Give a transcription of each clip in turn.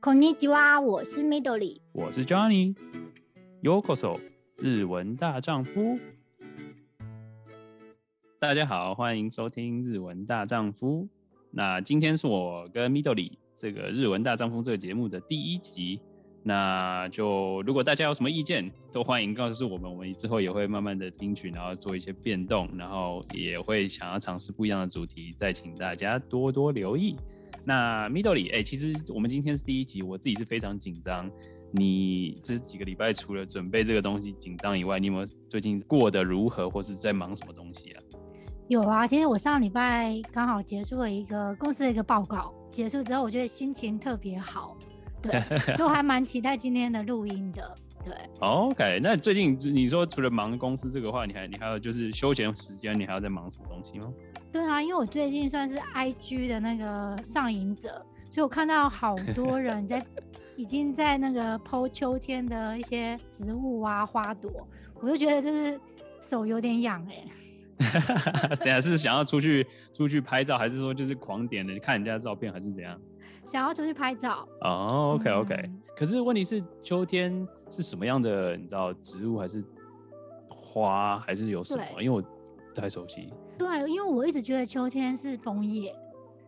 こんにちは，我是 Midori，我是 Johnny。Yokoso，日文大丈夫。大家好，欢迎收听日文大丈夫。那今天是我跟 Midori 这个日文大丈夫这个节目的第一集。那就如果大家有什么意见，都欢迎告诉我们，我们之后也会慢慢的听取，然后做一些变动，然后也会想要尝试不一样的主题，再请大家多多留意。 那 Middle 里哎、欸，其实我们今天是第一集，我自己是非常紧张。你这几个礼拜除了准备这个东西紧张以外，你有没有最近过得如何，或是在忙什么东西啊？有啊，其实我上礼拜刚好结束了一个公司的一个报告，结束之后我觉得心情特别好。对，所以我还蛮期待今天的录音的。对，OK。那最近你说除了忙公司这个话，你还你还有就是休闲时间，你还要在忙什么东西吗？对啊，因为我最近算是 IG 的那个上瘾者，所以我看到好多 人在已经在那个 po 秋天的一些植物啊花朵，我就觉得就是手有点痒哎、欸。等下是想要出去出去拍照，还是说就是狂点的看人家的照片，还是怎样？想要出去拍照哦、oh，OK OK，嗯。可是问题是秋天是什么样的？你知道植物还是花还是有什么？因为我不太熟悉。对，因为我一直觉得秋天是枫叶。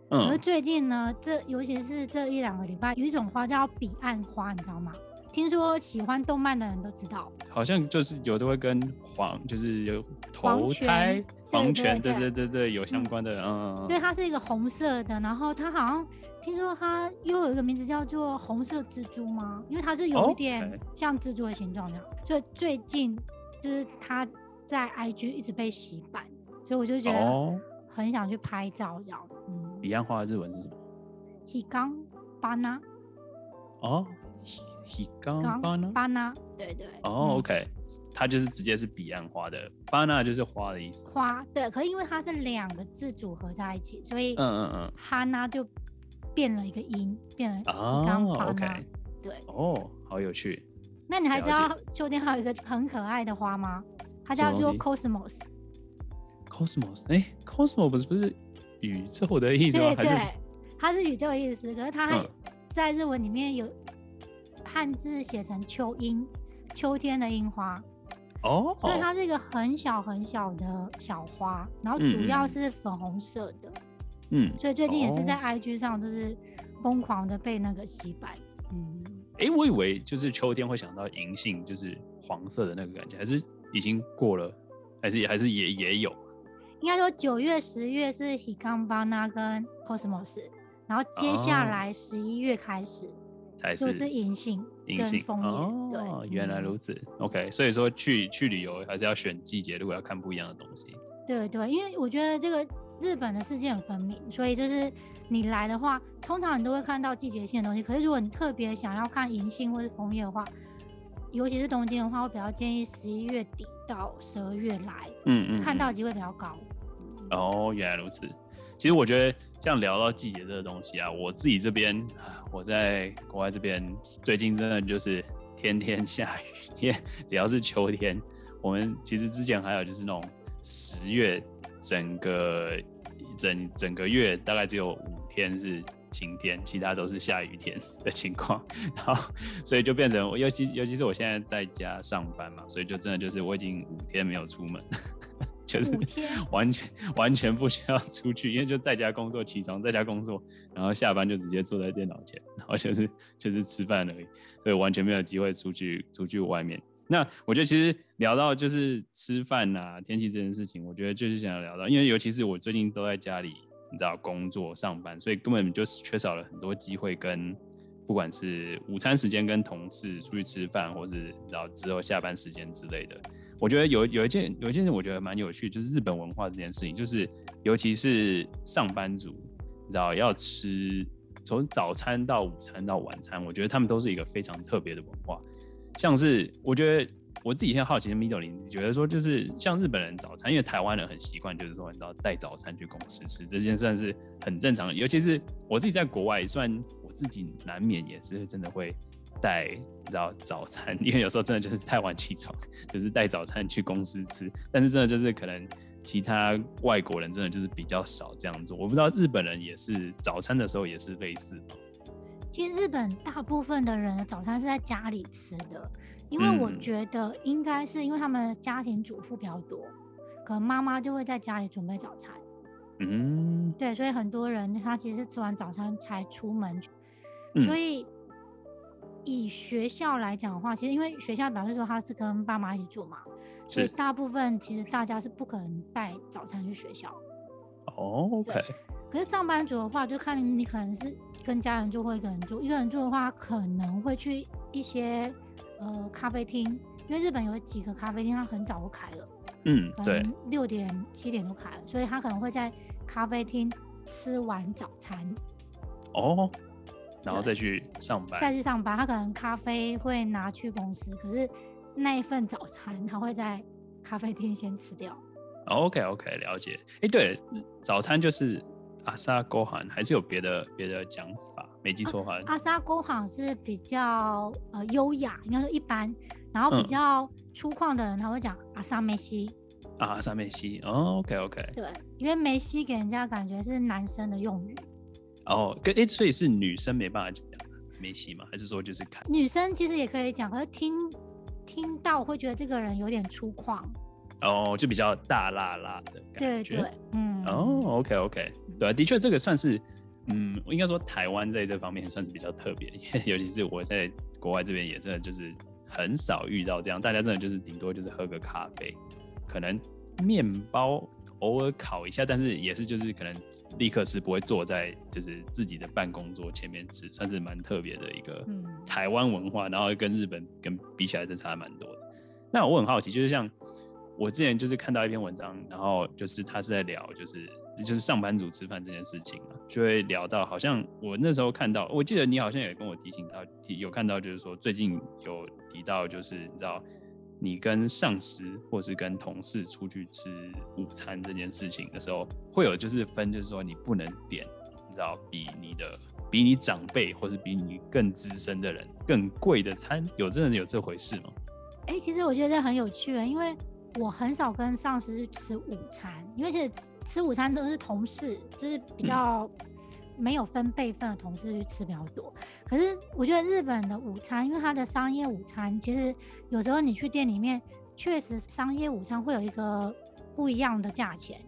嗯。可是最近呢，这尤其是这一两个礼拜，有一种花叫彼岸花，你知道吗？听说喜欢动漫的人都知道。好像就是有的会跟黄，就是有投胎。黄泉，对对对对，有相关的，嗯，嗯，对，它是一个红色的，然后它好像听说它又有一个名字叫做红色蜘蛛吗？因为它是有一点像蜘蛛的形状这样，哦 okay，所以最近就是它在 IG 一直被洗版，所以我就觉得很想去拍照这样。嗯，彼岸花的日文是什么？ヒガンバナ。哦。ヒガンバナ。バナ。对对。哦，OK。它就是直接是彼岸花的，巴纳就是花的意思。花，对，可是因为它是两个字组合在一起，所以嗯嗯嗯，哈纳就变了一个音，变了哦，OK，对，哦，好有趣。那你还知道秋天还有一个很可爱的花吗？ 它叫做 cosmos。cosmos，哎，cosmos 不是不是宇宙的意思吗？对对，它是宇宙的意思，可是它还在日文里面有汉字写成秋樱，秋天的樱花。哦、oh，所以它是一个很小很小的小花，然后主要是粉红色的，嗯，所以最近也是在 IG 上就是疯狂的被那个洗版，嗯，哎、欸，我以为就是秋天会想到银杏，就是黄色的那个感觉，还是已经过了，还是还是也也有？应该说九月、十月是 Higanbana 跟 Cosmos，然后接下来十一月开始。Oh. 就是银杏、银杏哦，对，原来如此。OK，所以说去去旅游还是要选季节，如果要看不一样的东西。对对，因为我觉得这个日本的世界很分明，所以就是你来的话，通常你都会看到季节性的东西。可是如果你特别想要看银杏或是枫叶的话，尤其是东京的话，我比较建议十一月底到十二月来，嗯嗯，看到的机会比较高。哦，原来如此。其实我觉得，像聊到季节这个东西啊，我自己这边，我在国外这边，最近真的就是天天 下雨天，只要是秋天，我们其实之前还有就是那种十月，整个整整个月大概只有五天是晴天，其他都是下雨天的情况，然后所以就变成，尤其尤其是我现在在家上班嘛，所以就真的就是我已经五天没有出门。就是完全完全不需要出去，因为就在家工作，起床在家工作，然后下班就直接坐在电脑前，然后就是就是吃饭而已，所以完全没有机会出去出去外面。那我觉得其实聊到就是吃饭啊、天气这件事情，我觉得就是想要聊到，因为尤其是我最近都在家里，你知道工作上班，所以根本就缺少了很多机会跟不管是午餐时间跟同事出去吃饭，或是然后之后下班时间之类的。我觉得有有一件有一件事，我觉得蛮有趣，就是日本文化这件事情，就是尤其是上班族，你知道要吃从早餐到午餐到晚餐，我觉得他们都是一个非常特别的文化。像是我觉得我自己现在好奇的 Midori，你觉得说就是像日本人早餐，因为台湾人很习惯，就是说你知道带早餐去公司吃，这件算是很正常的。尤其是我自己在国外，虽然我自己难免也是真的会。带你知道早餐，因为有时候真的就是太晚起床，就是带早餐去公司吃。但是真的就是可能其他外国人真的就是比较少这样做。我不知道日本人也是早餐的时候也是类似？其实日本大部分的人的早餐是在家里吃的，因为我觉得应该是因为他们的家庭主妇比较多，可能妈妈就会在家里准备早餐。嗯，对，所以很多人他其实是吃完早餐才出门所以以学校来讲的话，其实因为学校表示说他是跟爸妈一起住嘛，所以大部分其实大家是不可能带早餐去学校。哦，OK。可是上班族的话，就看你可能是跟家人住或一个人住。一个人住的话，可能会去一些呃咖啡厅，因为日本有几个咖啡厅，它很早就开了。嗯，对，六点七点就开了，所以他可能会在咖啡厅吃完早餐。哦，然后再去上班。再去上班，他可能咖啡会拿去公司，可是那一份早餐他会在咖啡厅先吃掉。OK OK，了解。哎，对，早餐就是阿萨勾韩，还是有别的别的讲法？没记错的话，阿萨勾韩是比较呃优雅，应该说一般，然后比较粗犷的人他会讲阿萨梅西。阿萨梅西，哦，OK OK。对，因为梅西给人家感觉是男生的用语。哦，跟哎，所以是女生没办法讲梅西吗？还是说就是看女生其实也可以讲，可是听听到会觉得这个人有点粗犷。哦，就比较大辣辣的感觉，对对，嗯，哦，OK OK，对啊，的确这个算是，嗯，应该说台湾在这方面算是比较特别，因为尤其是我在国外这边也真的就是很少遇到这样，大家真的就是顶多就是喝个咖啡，可能面包偶尔烤一下，但是也是就是可能立刻吃，不会坐在就是自己的办公桌前面吃，算是蛮特别的一个台湾文化，然后跟日本跟比起来真差蛮多的。那我很好奇，就是像。我之前就是看到一篇文章，然后就是他是在聊，就是就是上班族吃饭这件事情嘛，就会聊到，好像我那时候看到，我记得你好像也跟我提醒到，提有看到就是说最近有提到，就是你知道你跟上司或是跟同事出去吃午餐这件事情的时候，会有就是分，就是说你不能点，你知道比你的比你长辈或是比你更资深的人更贵的餐，有真的有这回事吗？哎、其实我觉得很有趣的，因为。我很少跟上司去吃午餐，因为其实吃午餐都是同事，就是比较没有分辈分的同事去吃比较多。可是我觉得日本的午餐，因为它的商业午餐，其实有时候你去店里面，确实商业午餐会有一个不一样的价钱。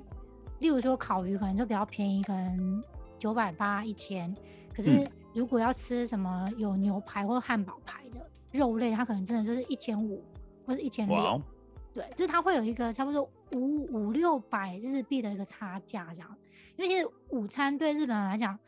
例如说烤鱼可能就比较便宜，可能九百八一千。可是如果要吃什么有牛排或汉堡排的肉类，它可能真的就是一千五或者一千六。对，就是它会有一个差不多五五六百日币的一个差价这样，因为其实午餐对日本人来讲，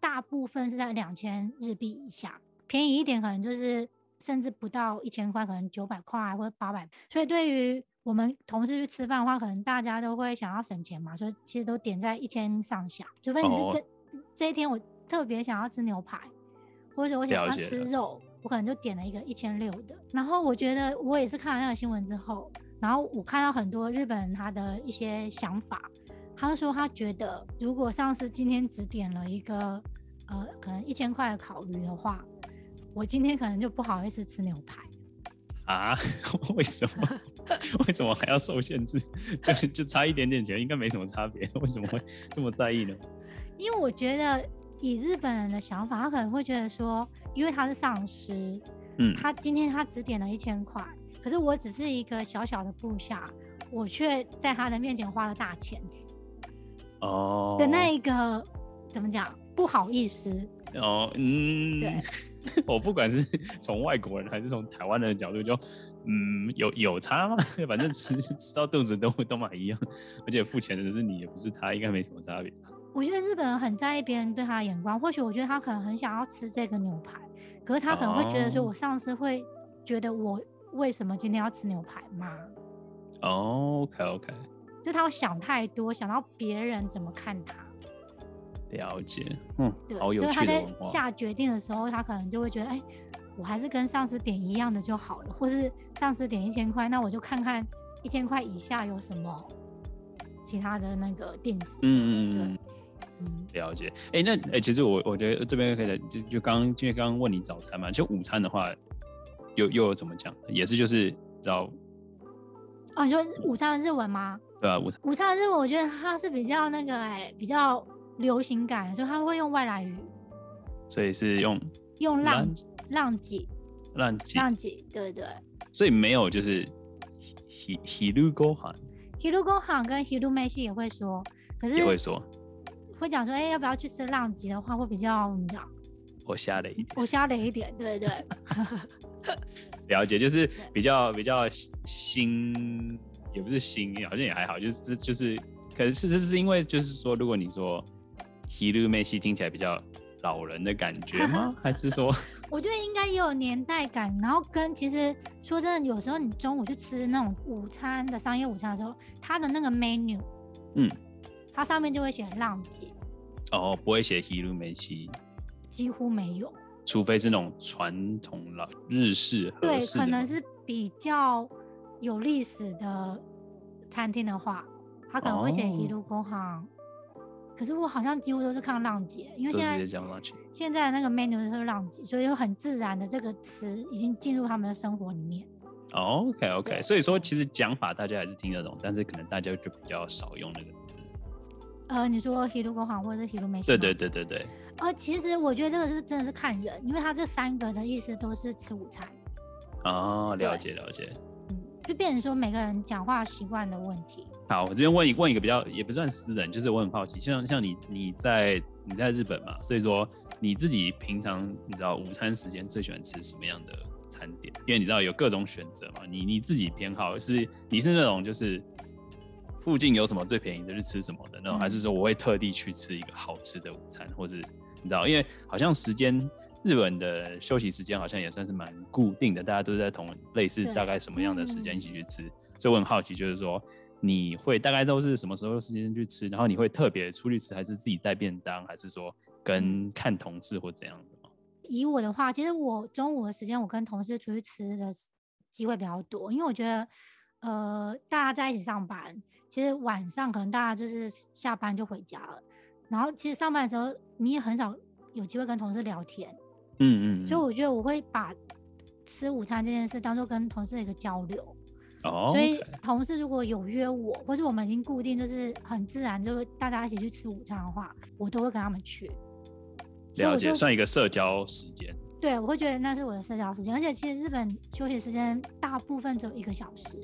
大部分是在两千日币以下，便宜一点可能就是甚至不到一千块，可能九百块或者八百。所以对于我们同事去吃饭的话，可能大家都会想要省钱嘛，所以其实都点在一千上下。除非你是这、哦、这一天我特别想要吃牛排，或者我想要吃肉，我可能就点了一个一千六的。然后我觉得我也是看了那个新闻之后。然后我看到很多日本人他的一些想法，他说他觉得如果上司今天只点了一个呃可能一千块的烤鱼的话，我今天可能就不好意思吃牛排啊？为什么？为什么还要受限制？就就差一点点钱，应该没什么差别，为什么会这么在意呢？因为我觉得以日本人的想法，他可能会觉得说，因为他是上司，嗯，他今天他只点了一千块。可是我只是一个小小的部下，我却在他的面前花了大钱。哦。的那一个怎么讲？不好意思。哦，嗯。对。我不管是从外国人还是从台湾人的角度就，就嗯，有有差吗？反正吃吃到肚子都都蛮一样，而且付钱的是你，也不是他，应该没什么差别。我觉得日本人很在意别人对他的眼光，或许我觉得他可能很想要吃这个牛排，可是他可能会觉得说，我上司会觉得我。为什么今天要吃牛排吗？哦，OK OK，就他会想太多，想到别人怎么看他。了解，嗯，对，好有趣的。所以他在下决定的时候，他可能就会觉得，哎，我还是跟上司点一样的就好了，或是上司点一千块，那我就看看一千块以下有什么其他的那个电视。嗯嗯嗯，嗯，了解。哎，那哎，其实我我觉得这边可以就就刚因为刚刚问你早餐嘛，就午餐的话。又又有怎么讲？也是就是知道哦，你说午餐的日文吗？对啊，午餐午餐的日文，我觉得它是比较那个哎、欸，比较流行感，就他会用外来语，所以是用 用浪浪几，浪几，浪几，对对。所以没有就是ひ昼ご饭，昼ご饭跟昼饭也会说，可是也会说，会讲说，哎、欸，要不要去吃浪几的话，会比较你知道，我瞎了一点，我瞎了一点，对对。 了解，就是比较比较新，也不是新，好像也还好，就是就是，可是事实是因为就是说，如果你说昼饭听起来比较老人的感觉吗？还是说？我觉得应该也有年代感，然后跟其实说真的，有时候你中午去吃那种午餐的商业午餐的时候，它的那个 menu，嗯，它上面就会写浪姐，哦，不会写昼饭，几乎没有。除非是那种传统老日式，对，可能是比较有历史的餐厅的话，他可能会写一路工行、可是我好像几乎都是看浪姐，因为现在现在那个 menu 都是浪姐，所以有很自然的这个词已经进入他们的生活里面。哦、OK OK，所以说其实讲法大家还是听得懂，但是可能大家就比较少用那个字。呃，你说昼ご饭或者是昼饭？对对对对对。呃，其实我觉得这个是真的是看人，因为他这三个的意思都是吃午餐。哦，了解了解。嗯，就变成说每个人讲话习惯的问题。好，我这边问一问一个比较也不算私人，就是我很好奇，像像你你在你在日本嘛，所以说你自己平常你知道午餐时间最喜欢吃什么样的餐点？因为你知道有各种选择嘛，你你自己偏好是你是那种就是附近有什么最便宜的就吃什么的那种，嗯、还是说我会特地去吃一个好吃的午餐，或是？你知道，因为好像时间，日本的休息时间好像也算是蛮固定的，大家都是在同类似大概什么样的时间一起去吃，嗯、所以我很好奇，就是说你会大概都是什么时候时间去吃，然后你会特别出去吃，还是自己带便当，还是说跟看同事或怎样的？以我的话，其实我中午的时间我跟同事出去吃的机会比较多，因为我觉得，呃，大家在一起上班，其实晚上可能大家就是下班就回家了。然后其实上班的时候，你也很少有机会跟同事聊天，嗯，嗯嗯，所以我觉得我会把吃午餐这件事当做跟同事的一个交流，哦，所以同事如果有约我，或是我们已经固定就是很自然，就是大家一起去吃午餐的话，我都会跟他们去。了解，算一个社交时间。对，我会觉得那是我的社交时间，而且其实日本休息时间大部分只有一个小时，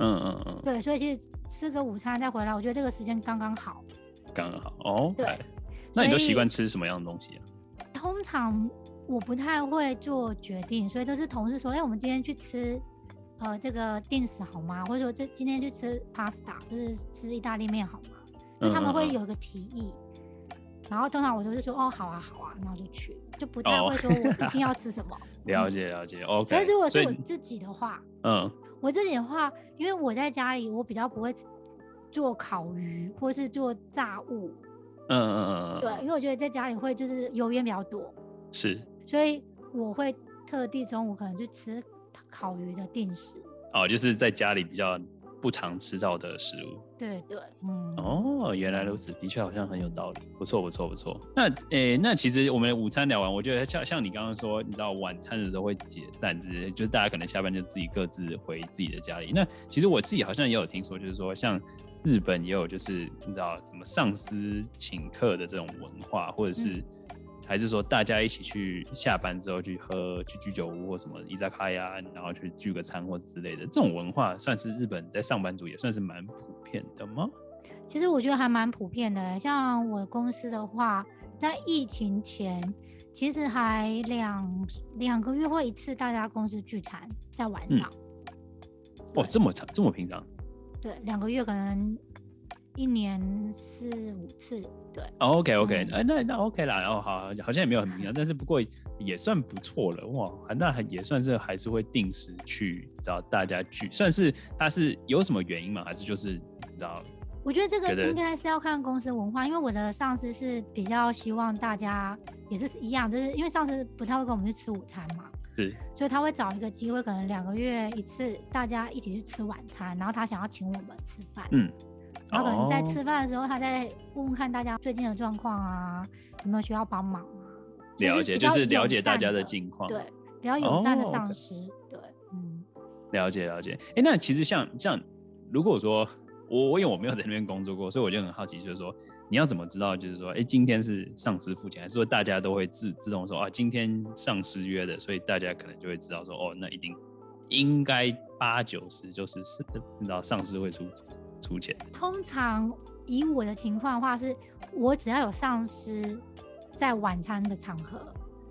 嗯嗯嗯，对，所以其实吃个午餐再回来，我觉得这个时间刚刚好。刚刚好哦，对，那你都习惯吃什么样的东西啊？通常我不太会做决定，所以都是同事说：“哎、欸，我们今天去吃呃这个定食好吗？或者说这今天去吃 pasta，就是吃意大利面好吗？”就他们会有一个提议，嗯嗯嗯，然后通常我都是说：“哦，好啊，好啊，然后就去，就不太会说我一定要吃什么。哦”了解了解，OK。但是如果是我自己的话，嗯，我自己的话，因为我在家里，我比较不会。做烤鱼或是做炸物，嗯嗯嗯嗯，对，因为我觉得在家里会就是油烟比较多，是，所以我会特地中午可能去吃烤鱼的定时。哦，就是在家里比较不常吃到的食物。对对，嗯。哦，原来如此，的确好像很有道理。不错不错不错。那诶、欸，那其实我们午餐聊完，我觉得像像你刚刚说，你知道晚餐的时候会解散，就是就是大家可能下班就自己各自回自己的家里。那其实我自己好像也有听说，就是说像。日本也有，就是你知道什么上司请客的这种文化，或者是、嗯、还是说大家一起去下班之后去喝去居酒屋或什么伊扎卡呀，然后去聚个餐或之类的这种文化，算是日本在上班族也算是蛮普遍的吗？其实我觉得还蛮普遍的，像我公司的话，在疫情前其实还两两个月或一次大家公司聚餐在晚上。哦，这么长，这么平常。对，两个月可能一年四五次，对。Oh, OK OK，哎、嗯，那那 OK 啦，然后好，好像也没有很平常，但是不过也算不错了，哇，那还也算是还是会定时去找大家聚，算是他是有什么原因吗？还是就是你知道？我觉得这个应该是要看公司文化，因为我的上司是比较希望大家也是一样，就是因为上司不太会跟我们去吃午餐嘛。是，所以他会找一个机会，可能两个月一次，大家一起去吃晚餐，然后他想要请我们吃饭，嗯，然后可能在吃饭的时候，他在问问看大家最近的状况啊，有没有需要帮忙啊？了解，就是了解大家的近况，对，比较友善的上司，对，嗯，了解了解。哎、欸，那其实像像如果说我我因为我没有在那边工作过，所以我就很好奇，就是说你要怎么知道？就是说，哎、欸，今天是上司付钱，还是说大家都会自自动说啊，今天上司约的，所以大家可能就会知道说，哦，那一定应该八九十就是是，你知道上司会出出钱。通常以我的情况的话，是我只要有上司在晚餐的场合，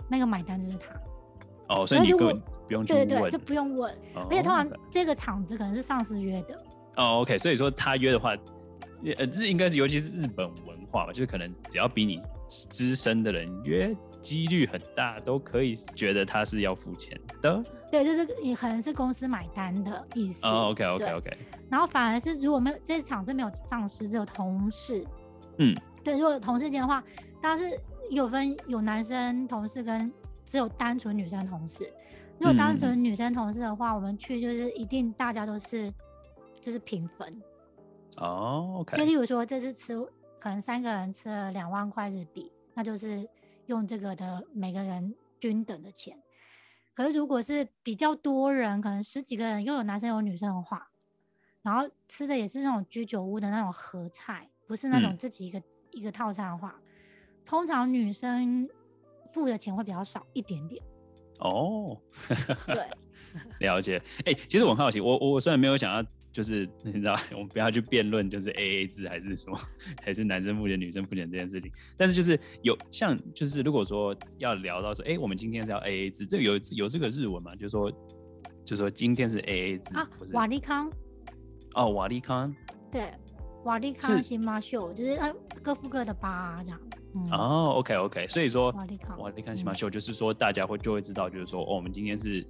那个买单就是他。哦，所以你根本不用去问，对对对，就不用问。哦、而且通常这个场子可能是上司约的。哦，OK，所以说他约的话，呃，日应该是尤其是日本文化吧，就是可能只要比你资深的人约，几率很大都可以觉得他是要付钱的。对，就是也可能是公司买单的意思。哦，OK，OK，OK。然后反而是如果没有这场是没有上司，只有同事。嗯，对，如果有同事间的话，当然是有分有男生同事跟。只有单纯女生同事，如果单纯女生同事的话，嗯、我们去就是一定大家都是就是平分。哦，OK。就例如说这次吃可能三个人吃了两万块日币，那就是用这个的每个人均等的钱。可是如果是比较多人，可能十几个人又有男生有女生的话，然后吃的也是那种居酒屋的那种合菜，不是那种自己一个、嗯、一个套餐的话，通常女生。付的钱会比较少一点点哦，对，了解。哎、欸，其实我很好奇，我我虽然没有想要，就是 你知道，我们不要去辩论，就是 A A 制还是什么，还是男生付钱女生付钱这件事情。但是就是有像，就是如果说要聊到说，哎、欸，我们今天是要 A A 制，这个有有这个日文嘛？就是说，就是说今天是 A A 制啊，瓦利康。哦，瓦利康。对，瓦利康新马秀，就是呃各付各的吧，这样。嗯、哦，OK OK，所以说哇，你看西马秀就是说大家会就会知道，就是说哦，我们今天是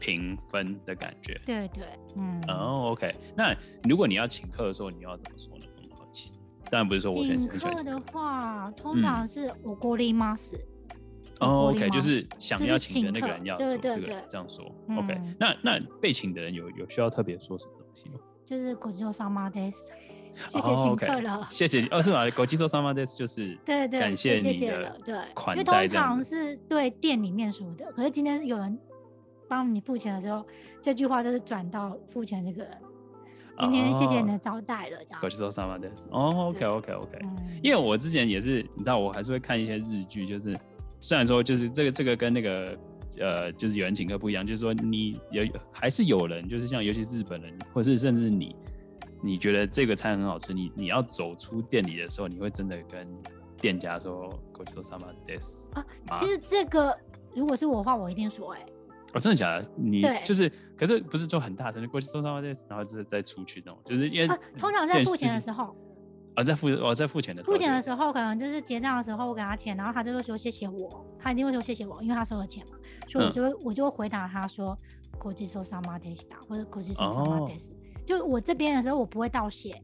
平分的感觉。对对，嗯。哦，OK，那如果你要请客的时候，你要怎么说呢？很好奇。当然不是说我请客的话，通常是おごります。哦，OK，就是想要请的那个人要说这个这样说。OK，那那被请的人有有需要特别说什么东西吗？就是ごちそうさまです。谢谢请客了，哦 okay、谢谢。哦，是吗？ごちそうさまです就是对对，感谢你的对，因为通常是对店里面说的，可是今天有人 帮你付钱的时候，这句话就是转到付钱这个人。今天谢谢你的招待了，这样。ごちそうさまです。哦，OK OK OK。因为我之前也是，你知道，我还是会看一些日剧，就是虽然说就是这个这个跟那个呃，就是有人请客不一样，就是说你有还是有人，就是像尤其是日本人，或是甚至你。你觉得这个餐很好吃，你你要走出店里的时候，你会真的跟店家说“ごちそうさまです”啊？其实这个如果是我的话，我一定说哎、欸。 哦，真的假的？你就是，可是不是说很大声的“ごちそうさまです”，然后就是再出去那种，就是因为、啊、通常在付钱的时候。啊，在付我在付钱的时候。付钱的时候，可能就是结账的时候，我给他钱，然后他就会说谢谢我，他一定会说谢谢我，因为他收了钱嘛，所以我就会、嗯、我就会回答他说“ごちそうさまでした”或者“ごちそうさまです”。就我这边的时候，我不会道谢，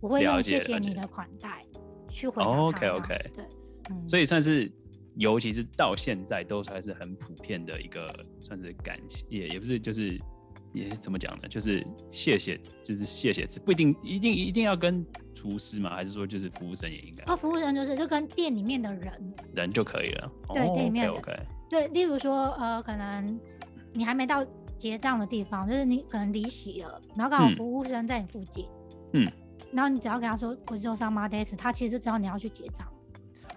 我会用谢谢你的款待去回答他。OK OK，对，嗯，所以算是， 尤其是到现在都还是很普遍的一个，算是感谢，也也不是，就是也怎么讲呢？就是谢谢，就是谢谢，不一定一定一定要跟厨师嘛，还是说就是服务生也应该？哦，服务生就是就跟店里面的人人就可以了。对，店里面 OK，对，例如说呃，可能你还没到。结账的地方就是你可能离席了，然后刚好服务生在你附近，嗯，然后你只要跟他说ごちそうさまです，他其实就知道你要去结账。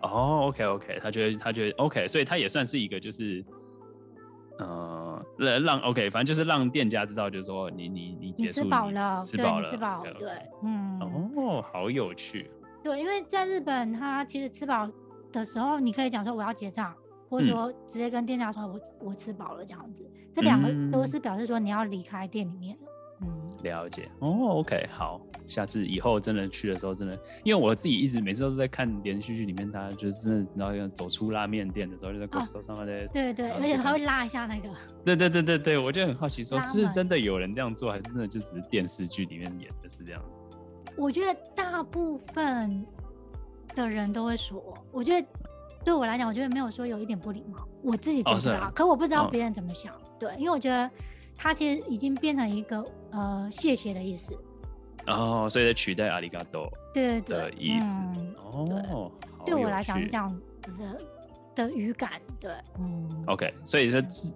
哦，OK OK，他觉得他觉得 OK，所以他也算是一个就是，呃，让 OK，反正就是让店家知道，就是说你你你结束，吃饱了，吃饱了，吃饱了，对，嗯，哦，好有趣。对，因为在日本，他其实吃饱的时候，你可以讲说我要结账。或者说直接跟店家说我，我、嗯、我吃饱了这样子，这两个都是表示说你要离开店里面的。嗯，了解。哦，OK，好，下次以后真的去的时候，真的，因为我自己一直每次都是在看连续剧里面，他就是真的，然后走出拉面店的时候，就在手上的。对对，而且他会拉一下那个。对对对对对，我就很好奇，说是不是真的有人这样做，还是真的就只是电视剧里面演的是这样子？我觉得大部分的人都会说，我觉得。对我来讲，我觉得没有说有一点不礼貌，我自己觉得可我不知道别人怎么想。哦、对，因为我觉得他其实已经变成一个呃谢谢的意思。哦，所以在取代阿里嘎多对对的意思。嗯、哦，对，对我来讲是这样子的的语感。对，嗯。OK，所以是自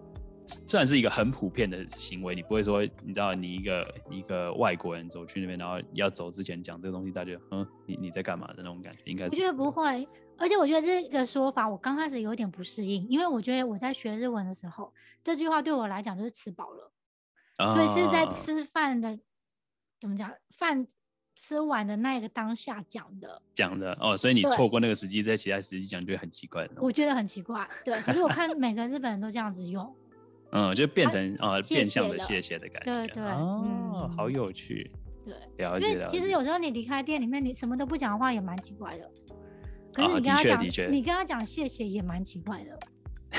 算是一个很普遍的行为，你不会说，你知道，你一个一个外国人走去那边，然后要走之前讲这个东西，大家就嗯，你你在干嘛的那种感觉，应该是。我觉得不会，而且我觉得这个说法，我刚开始有点不适应，因为我觉得我在学日文的时候，这句话对我来讲就是吃饱了，所以是在吃饭的，怎么讲饭。吃完的那个当下讲的，讲的哦，所以你错过那个时机，在其他时机讲就会很奇怪。我觉得很奇怪，对。可是我看 每个日本人都这样子用，嗯，就变成啊变相的谢谢的感觉，对对哦，好有趣，对，了解。因为其实有时候你离开店里面，你什么都不讲的话也蛮奇怪的。可是你跟他讲，你跟他讲谢谢也蛮奇怪的。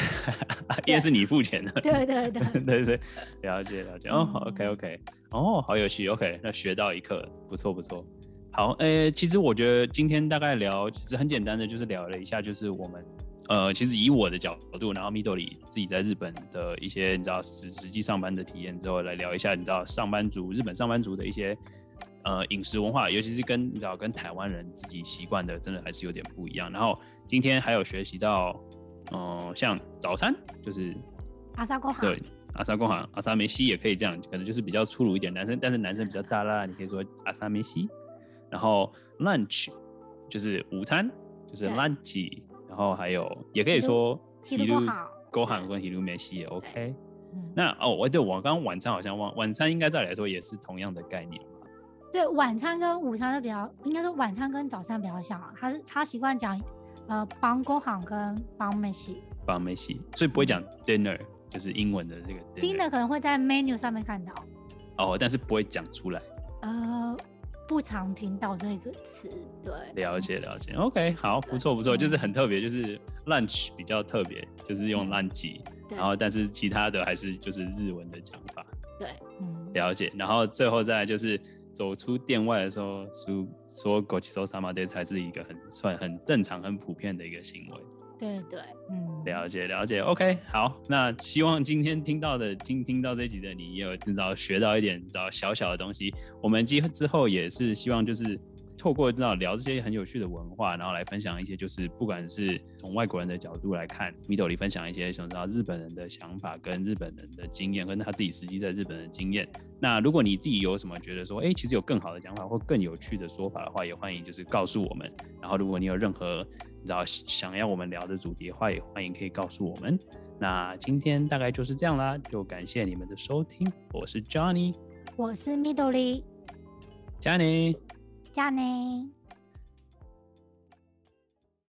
因为是你付钱的，对对对 对对，了解了解哦，OK OK，哦，好有趣，OK，那学到一课，不错不错。好，诶、欸，其实我觉得今天大概聊，其实很简单的，就是聊了一下，就是我们，呃，其实以我的角度，然后 Midori 自己在日本的一些，你知道实实际上班的体验之后，来聊一下，你知道上班族日本上班族的一些，呃，饮食文化，尤其是跟你知道跟台湾人自己习惯的，真的还是有点不一样。然后今天还有学习到。哦、呃，像早餐就是阿萨公行，对，阿萨公行，阿萨梅西也可以这样，可能就是比较粗鲁一点，男生，但是男生比较大啦，你可以说阿萨梅西。然后 lunch 就是午餐，就是 lunch，然后还有也可以说 hiru 公行跟 hiru 梅西也 OK。那哦，我对我刚刚晚餐好像忘，晚餐应该照理来说也是同样的概念嘛。对，晚餐跟午餐都比较，应该说晚餐跟早餐比较像啊，他是他习惯讲。呃，帮工行跟帮美西，帮美西，所以不会讲 dinner，就是英文的这个 dinner。dinner 可能会在 menu 上面看到，哦，但是不会讲出来。呃，不常听到这个词，对。了解了解，OK，好，不错不错，就是很特别，就是 lunch 比较特别，就是用 lunch，然后但是其他的还是就是日文的讲法。对，嗯，了解。然后最后再来就是。走出店外的时候，说说ごちそうさまで才是一个很算很正常、很普遍的一个行为。对对，嗯，了解了解。OK，好，那希望今天听到的听听到这集的你，也有至少学到一点，知道小小的东西。我们之之后也是希望就是。 透过知道聊这些很有趣的文化，然后来分享一些，就是不管是从外国人的角度来看，Midori 分享一些想知道日本人的想法跟日本人的经验，跟他自己实际在日本的经验。那如果你自己有什么觉得说，哎，其实有更好的讲法或更有趣的说法的话，也欢迎就是告诉我们。然后如果你有任何你知道想要我们聊的主题的话，也欢迎可以告诉我们。那今天大概就是这样啦，就感谢你们的收听。我是 Johnny，我是 Midori，加。呢。